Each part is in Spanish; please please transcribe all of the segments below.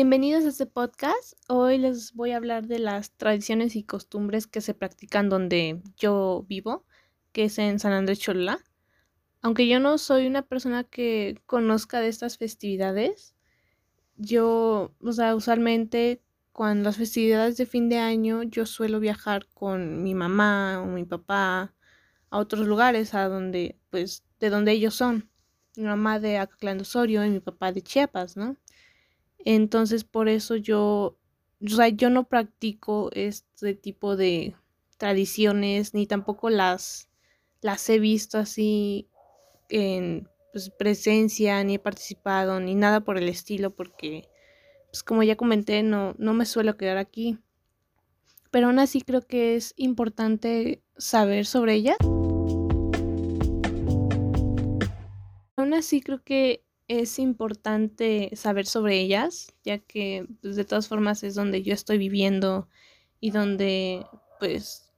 Bienvenidos a este podcast. Hoy les voy a hablar de las tradiciones y costumbres que se practican donde yo vivo, que es en San Andrés Cholula. Aunque yo no soy una persona que conozca de estas festividades, yo, o sea, usualmente cuando las festividades de fin de año yo suelo viajar con mi mamá o mi papá a otros lugares, a donde, pues, de donde ellos son. Mi mamá de Acatlán Osorio y mi papá de Chiapas, ¿no? Entonces, por eso yo, o sea, yo no practico este tipo de tradiciones, ni tampoco las, las he visto así en pues, presencia, ni he participado, ni nada por el estilo, porque, pues como ya comenté, no, no me suelo quedar aquí. Pero aún así creo que es importante saber sobre ella. Aún así creo que es importante saber sobre ellas, ya que pues, de todas formas es donde yo estoy viviendo y donde pues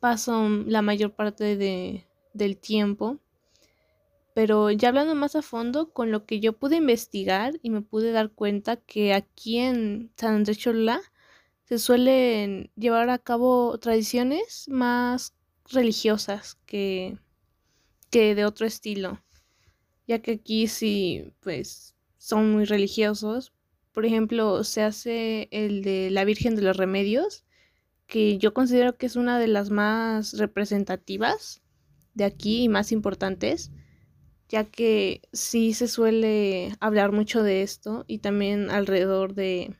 paso la mayor parte de, del tiempo. Pero ya hablando más a fondo, con lo que yo pude investigar y me pude dar cuenta que aquí en San Andrés Cholula se suelen llevar a cabo tradiciones más religiosas que, que de otro estilo ya que aquí sí, pues son muy religiosos. Por ejemplo, se hace el de la Virgen de los Remedios, que yo considero que es una de las más representativas de aquí y más importantes, ya que sí se suele hablar mucho de esto y también alrededor de,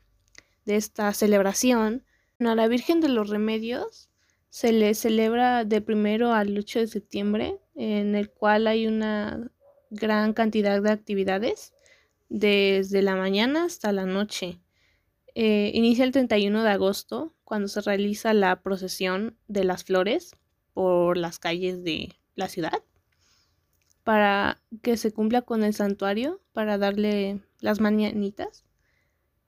de esta celebración. a la Virgen de los Remedios se le celebra de primero al 8 de septiembre, en el cual hay una gran cantidad de actividades desde la mañana hasta la noche. Eh, inicia el 31 de agosto cuando se realiza la procesión de las flores por las calles de la ciudad para que se cumpla con el santuario para darle las mañanitas.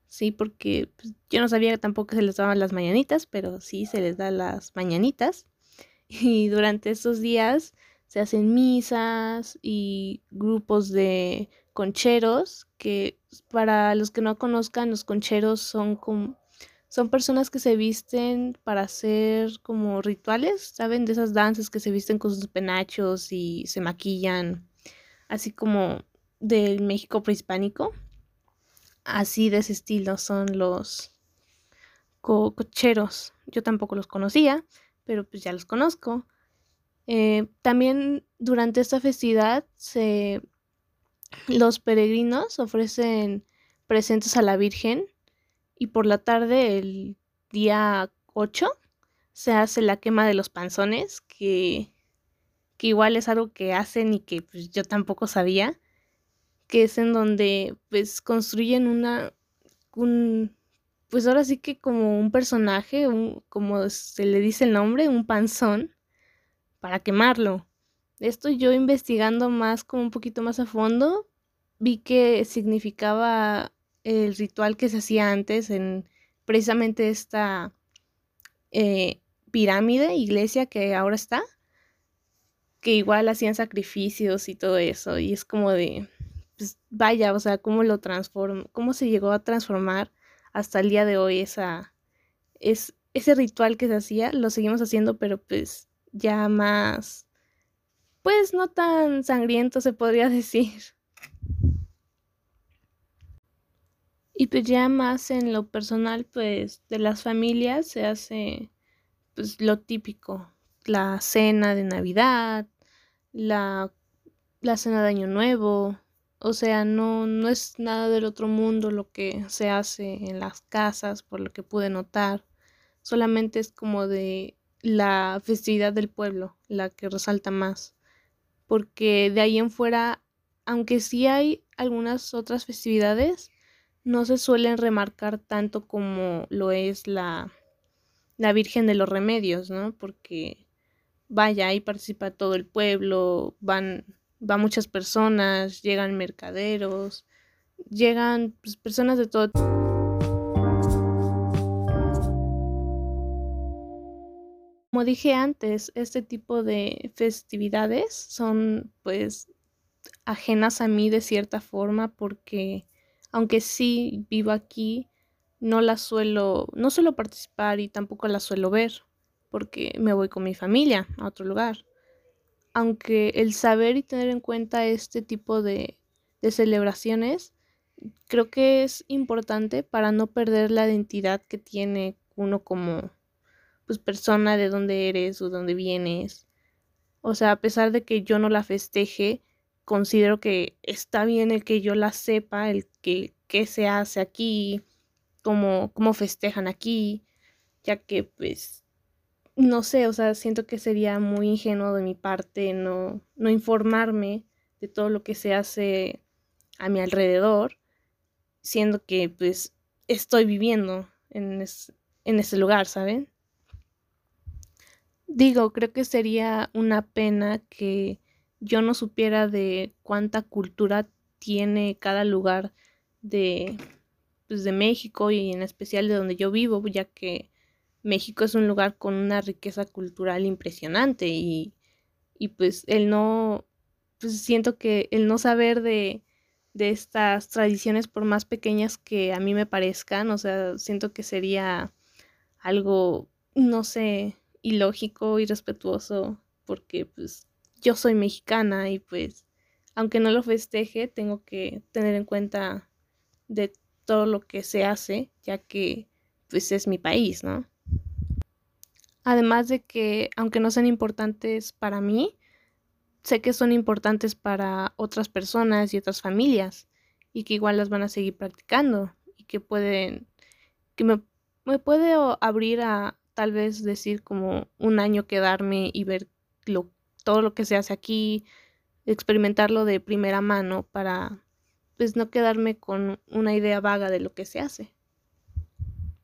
Sí, porque pues, yo no sabía que tampoco se les daban las mañanitas, pero sí se les da las mañanitas. Y durante estos días se hacen misas y grupos de concheros, que para los que no conozcan, los concheros son como son personas que se visten para hacer como rituales, ¿saben? De esas danzas que se visten con sus penachos y se maquillan, así como del México prehispánico. Así de ese estilo son los cocheros. Yo tampoco los conocía, pero pues ya los conozco. Eh, también durante esta festividad se, los peregrinos ofrecen presentes a la Virgen y por la tarde, el día 8, se hace la quema de los panzones, que, que igual es algo que hacen y que pues, yo tampoco sabía, que es en donde pues construyen una, un, pues ahora sí que como un personaje, un, como se le dice el nombre, un panzón, para quemarlo. Esto yo investigando más, como un poquito más a fondo, vi que significaba el ritual que se hacía antes en precisamente esta eh, pirámide, iglesia que ahora está, que igual hacían sacrificios y todo eso, y es como de, pues vaya, o sea, cómo lo transformó, cómo se llegó a transformar hasta el día de hoy esa, es, ese ritual que se hacía, lo seguimos haciendo, pero pues ya más, pues no tan sangriento se podría decir. Y pues ya más en lo personal, pues de las familias se hace pues lo típico, la cena de Navidad, la, la cena de Año Nuevo, o sea, no, no es nada del otro mundo lo que se hace en las casas, por lo que pude notar. Solamente es como de la festividad del pueblo, la que resalta más. Porque de ahí en fuera, aunque sí hay algunas otras festividades, no se suelen remarcar tanto como lo es la, la Virgen de los Remedios, ¿no? Porque vaya, ahí participa todo el pueblo, van, van muchas personas, llegan mercaderos, llegan pues, personas de todo Como dije antes, este tipo de festividades son pues ajenas a mí de cierta forma porque aunque sí vivo aquí, no la suelo, no suelo participar y tampoco la suelo ver, porque me voy con mi familia a otro lugar. Aunque el saber y tener en cuenta este tipo de celebraciones, creo que es importante para no perder la identidad que tiene uno como pues persona de dónde eres o dónde vienes. O sea, a pesar de que yo no la festeje, considero que está bien el que yo la sepa, el que qué se hace aquí, cómo, cómo festejan aquí, ya que pues no sé, o sea, siento que sería muy ingenuo de mi parte no, no informarme de todo lo que se hace a mi alrededor, siendo que pues estoy viviendo en, en ese lugar, ¿saben? Digo, creo que sería una pena que yo no supiera de cuánta cultura tiene cada lugar de, pues, de México y en especial de donde yo vivo, ya que México es un lugar con una riqueza cultural impresionante y, y pues el no, pues siento que el no saber de, de estas tradiciones por más pequeñas que a mí me parezcan, o sea, siento que sería algo, no sé, ilógico, irrespetuoso, porque pues yo soy mexicana y pues aunque no lo festeje, tengo que tener en cuenta de todo lo que se hace, ya que pues es mi país, ¿no? Además de que aunque no sean importantes para mí, sé que son importantes para otras personas y otras familias y que igual las van a seguir practicando y que pueden que me, me puede abrir a tal vez decir como un año quedarme y ver lo todo lo que se hace aquí, experimentarlo de primera mano para pues no quedarme con una idea vaga de lo que se hace.